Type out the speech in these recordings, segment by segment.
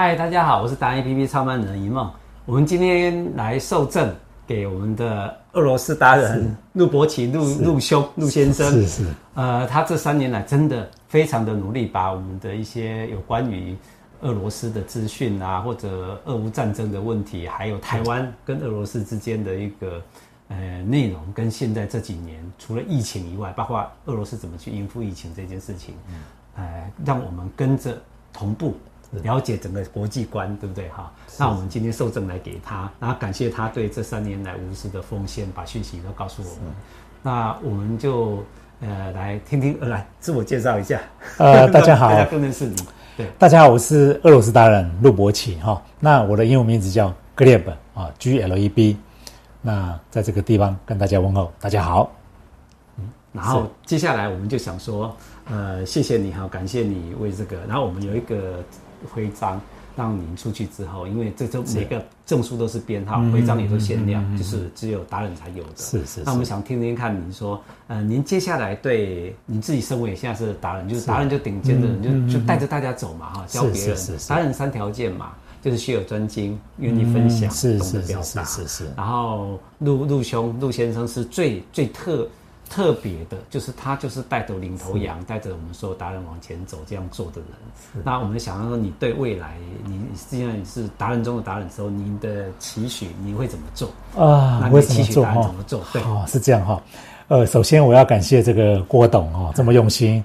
嗨，大家好，我是达人 APP 创办人一梦。我们今天来受赠给我们的俄罗斯达人陆伯奇陆陆兄陆先生。是是。呃，他这三年来真的非常的努力，把我们的一些有关于俄罗斯的资讯啊，或者俄乌战争的问题，还有台湾跟俄罗斯之间的一个呃内容，跟现在这几年除了疫情以外，包括俄罗斯怎么去应付疫情这件事情，呃，让我们跟着同步了解整个国际观，对不对？哈，那我们今天受赠来给他，然后感谢他对这三年来无私的奉献，把讯息都告诉我们。那我们就呃来听听，呃，来自我介绍一下。呃，大家好，大家更认识你。对，大家好，我是俄罗斯达人陆博奇哈。那我的英文名字叫 Gleb 啊，G L E B。那在这个地方跟大家问候，大家好。嗯，然后接下来我们就想说，呃，谢谢你哈，感谢你为这个。然后我们有一个徽章，让您出去之后，因为这这每个证书都是编号，徽章也都限量，就是只有达人才有的。是是。那我们想听听看，您说，呃，您接下来对您自己身为现在是达人，就是达人就顶尖的人，就就带着大家走嘛哈，教别人。达人三条件嘛，就是学有专精，愿意分享，懂得表达。是是。然后陆陆兄陆先生是最最特。特别的，就是他就是带头领头羊，带着我们所有达人往前走，这样做的人。那我们想要说，你对未来，你既然是达人中的达人的时候，您的期许你会怎么做啊？那你期许达人怎么做？对，哦，是这样哈。呃，首先我要感谢这个郭董哦，这么用心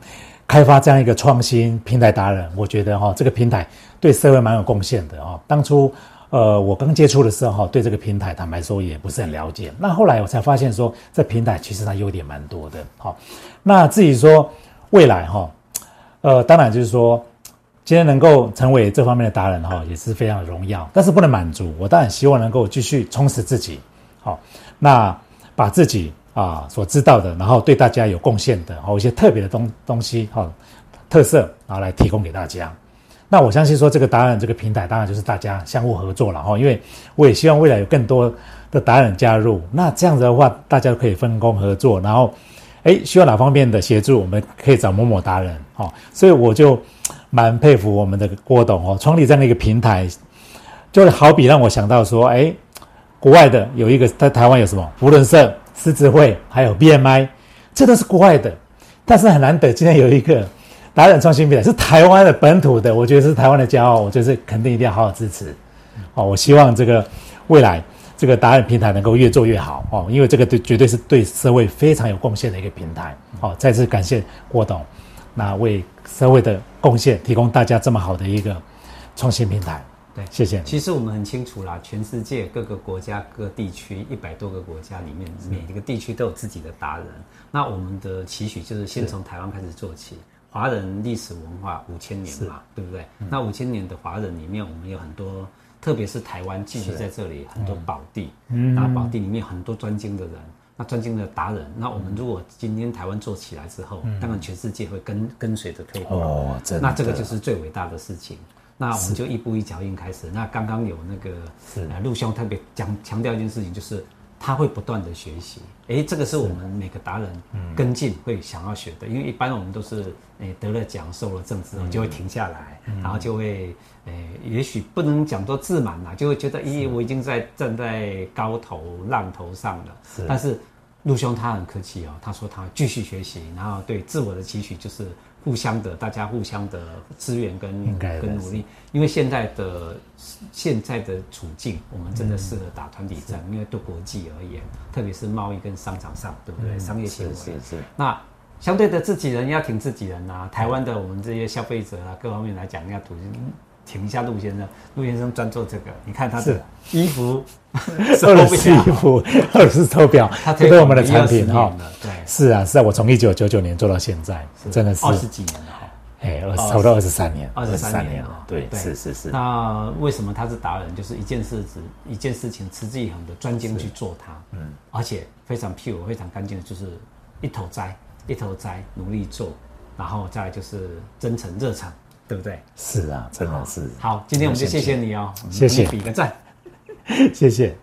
开发这样一个创新平台达人，我觉得哈，这个平台对社会蛮有贡献的哦。当初。呃，我刚接触的时候，对这个平台坦白说也不是很了解。那后来我才发现说，这平台其实它优点蛮多的。好，那至于说未来哈，呃，当然就是说，今天能够成为这方面的达人哈，也是非常的荣耀。但是不能满足，我当然希望能够继续充实自己。好，那把自己啊所知道的，然后对大家有贡献的，好一些特别的东东西哈，特色，然后来提供给大家。那我相信说，这个达人这个平台当然就是大家相互合作了哈，因为我也希望未来有更多的达人加入。那这样子的话，大家可以分工合作，然后，哎，需要哪方面的协助，我们可以找某某达人哈。所以我就蛮佩服我们的郭董哦，创立这样一个平台，就好比让我想到说，哎，国外的有一个在台湾有什么扶轮社、狮子会，还有 BMI，这都是国外的，但是很难得今天有一个。达人创新平台是台湾的本土的，我觉得是台湾的骄傲，我觉得是肯定一定要好好支持。好，我希望这个未来这个达人平台能够越做越好哦，因为这个对绝对是对社会非常有贡献的一个平台。好，再次感谢郭董，那为社会的贡献提供大家这么好的一个创新平台。对，谢谢。其实我们很清楚啦，全世界各个国家、各地区一百多个国家里面，每一个地区都有自己的达人。那我们的期许就是先从台湾开始做起。华人历史文化五千年嘛，对不对？嗯、那五千年的华人里面，我们有很多，特别是台湾聚集在这里很多宝地，嗯，那宝地里面很多专精的人，那专精的达人，那我们如果今天台湾做起来之后，嗯、当然全世界会跟跟随着推广，哦，那这个就是最伟大的事情。那我们就一步一脚印开始。那刚刚有那个陆兄特别讲强调一件事情，就是。他会不断的学习，诶，这个是我们每个达人跟进会想要学的，因为一般我们都是诶得了奖、受了证之后就会停下来，然后就会诶，也许不能讲做自满啦，就会觉得，咦，我已经在站在高头浪头上了。是，但是陆兄他很客气哦，他说他继续学习，然后对自我的期许就是。互相的，大家互相的资源跟跟努力，因为现在的现在的处境，我们真的适合打团体战，嗯、因为对国际而言，特别是贸易跟商场上，对不对？嗯、商业行为是是，是。那相对的自己人要挺自己人啊，台湾的我们这些消费者啊，各方面来讲要挺。请一下陆先生，陆先生专做这个。你看他的衣服，俄罗斯衣服，二十手表，他推我们的产品哈。对，是啊，是啊，我从一九九九年做到现在，真的是二十几年了哈。哎，二十，差不多二十三年，二十三年了。对，是是是。那为什么他是达人？就是一件事情，一件事情持之以恒的专精去做它，嗯，而且非常 pure，非常干净的，就是一头栽，一头栽，努力做，然后再就是真诚热诚。对不对？是啊，真的是。好，今天我们就谢谢你哦，谢谢，比个赞，谢谢。